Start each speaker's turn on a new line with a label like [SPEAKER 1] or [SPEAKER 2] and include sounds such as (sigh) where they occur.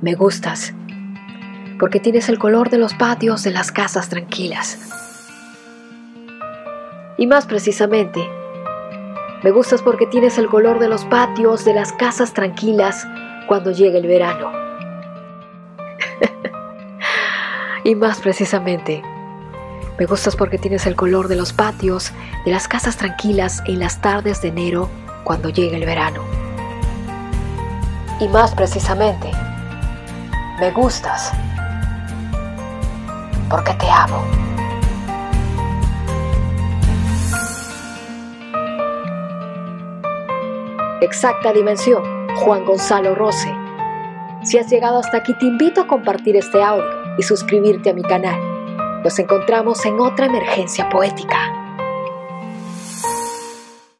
[SPEAKER 1] Me gustas, porque tienes el color de los patios de las casas tranquilas. Y más precisamente, me gustas porque tienes el color de los patios de las casas tranquilas cuando llegue el verano. (laughs) y más precisamente, me gustas porque tienes el color de los patios de las casas tranquilas en las tardes de enero cuando llegue el verano. Y más precisamente, me gustas porque te amo. Exacta dimensión, Juan Gonzalo Rose. Si has llegado hasta aquí, te invito a compartir este audio y suscribirte a mi canal. Nos encontramos en otra emergencia poética.